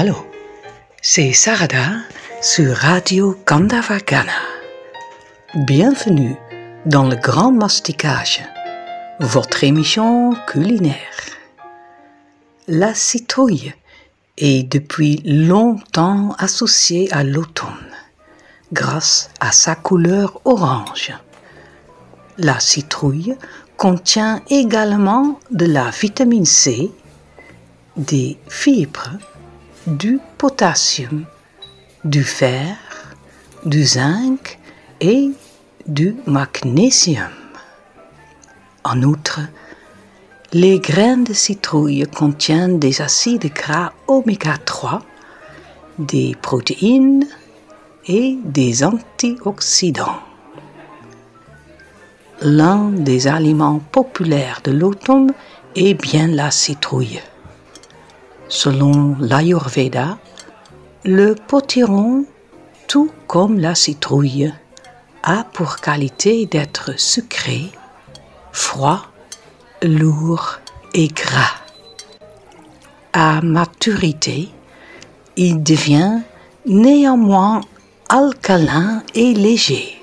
Allô, c'est Sarada sur Radio Kandavagana. Bienvenue dans le Grand Masticage, votre émission culinaire. La citrouille est depuis longtemps associée à l'automne grâce à sa couleur orange. La citrouille contient également de la vitamine C, des fibres, du potassium, du fer, du zinc et du magnésium. En outre, les graines de citrouille contiennent des acides gras oméga 3, des protéines et des antioxydants. L'un des aliments populaires de l'automne est bien la citrouille. Selon l'Ayurveda, le potiron, tout comme la citrouille, a pour qualité d'être sucré, froid, lourd et gras. À maturité, il devient néanmoins alcalin et léger.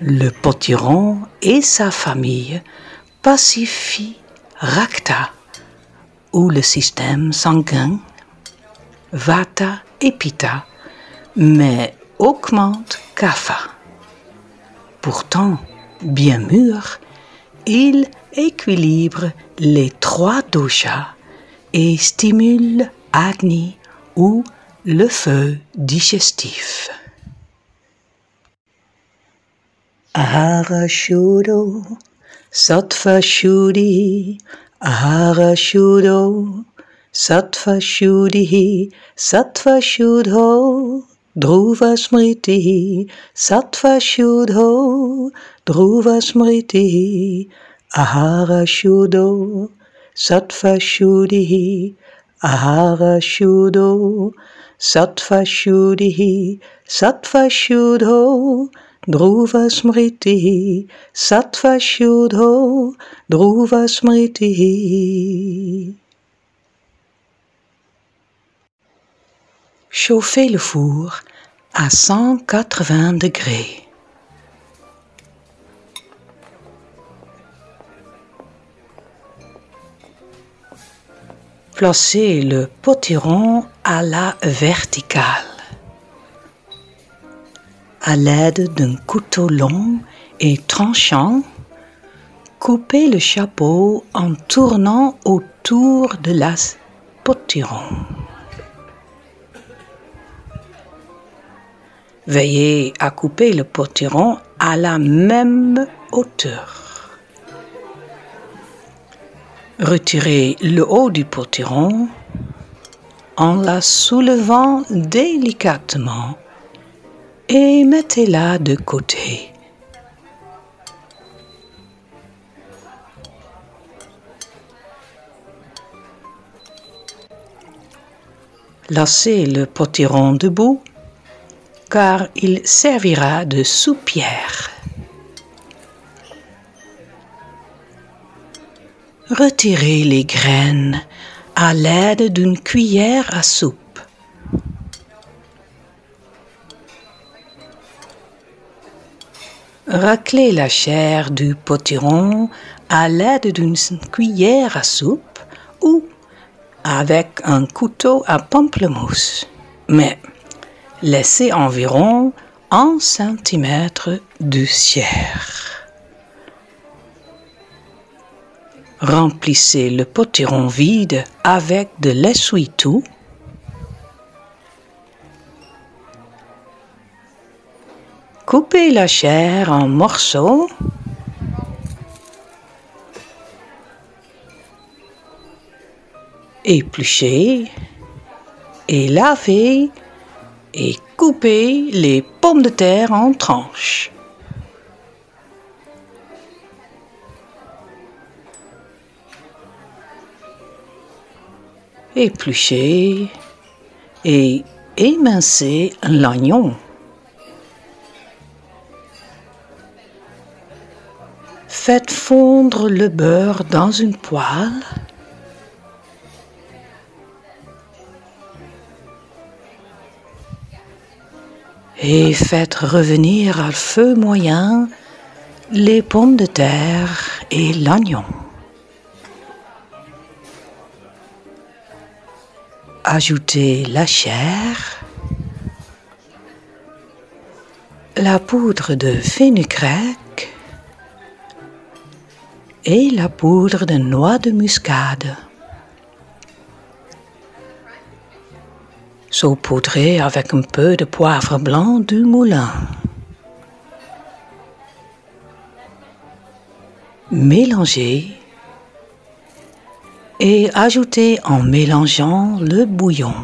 Le potiron et sa famille pacifient Rakta, ou le système sanguin, Vata et Pitta, mais augmente Kapha. Pourtant, bien mûr, il équilibre les trois doshas et stimule Agni ou le feu digestif. Ahara Shuddho, Sattva Shuddhi, Ahara Shuddho, Sattva Shuddhi, Sattva Shuddho, Dhruva Smriti, Sattva Shuddho, Dhruva Smriti, Ahara Shuddho, Sattva Shuddhi, Ahara Shuddho, Sattva Shuddhi, Sattva Shuddho, Shuddho, Dhruva Smriti. Chauffez le four à 180 degrés. Placez le potiron à la verticale. À l'aide d'un couteau long et tranchant, coupez le chapeau en tournant autour de la potiron. Veillez à couper le potiron à la même hauteur. Retirez le haut du potiron en la soulevant délicatement et mettez-la de côté. Laissez le potiron debout car il servira de soupière. Retirez les graines à l'aide d'une cuillère à soupe. Raclez la chair du potiron à l'aide d'une cuillère à soupe ou avec un couteau à pamplemousse. Mais laissez environ un centimètre de chair. Remplissez le potiron vide avec de l'essuie-tout. Coupez la chair en morceaux. Épluchez et lavez et coupez les pommes de terre en tranches. Épluchez et émincez l'oignon. Faites fondre le beurre dans une poêle. Et faites revenir à feu moyen les pommes de terre et l'oignon. Ajoutez la chair, la poudre de fenugrec et la poudre de noix de muscade. saupoudré avec un peu de poivre blanc du moulin. Mélangez et ajoutez en mélangeant le bouillon.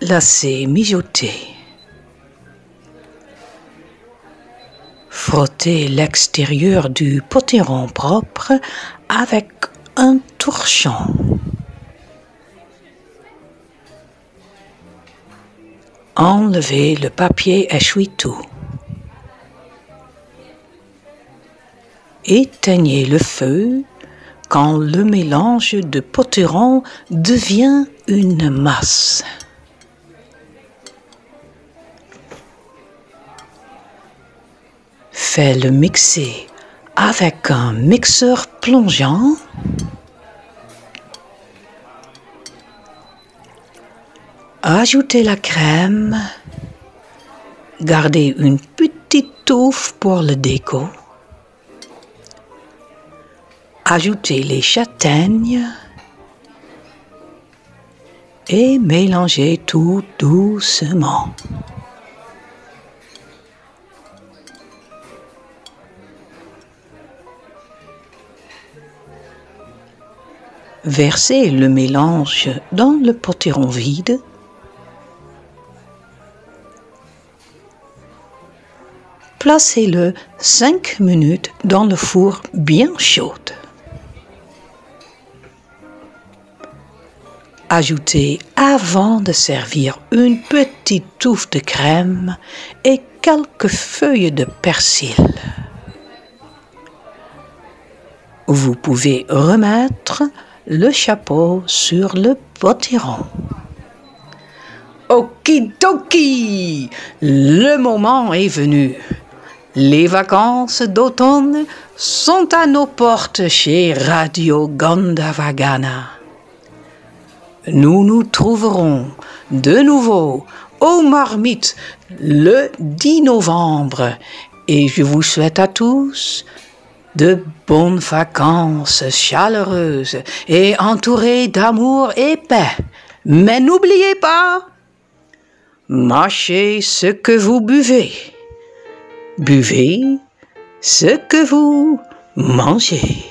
Laissez mijoter. L'extérieur du potiron propre avec un torchon. Enlevez le papier essuie-tout. Éteignez le feu quand le mélange de potiron devient une masse. Faites-le mixer avec un mixeur plongeant. Ajoutez la crème. Gardez une petite touffe pour le déco. Ajoutez les châtaignes et mélangez tout doucement. Versez le mélange dans le potiron vide Placez-le 5 minutes dans le four bien chaud. Ajoutez avant de servir une petite touffe de crème et quelques feuilles de persil. Vous pouvez remettre le chapeau sur le potiron. Okidoki, le moment est venu. Les vacances d'automne sont à nos portes chez Radio Gandavagana. Nous nous trouverons de nouveau au Marmite le 10 novembre et je vous souhaite à tous de bonnes vacances chaleureuses et entourées d'amour et paix. Mais n'oubliez pas, mâchez ce que vous buvez buvez ce que vous mangez.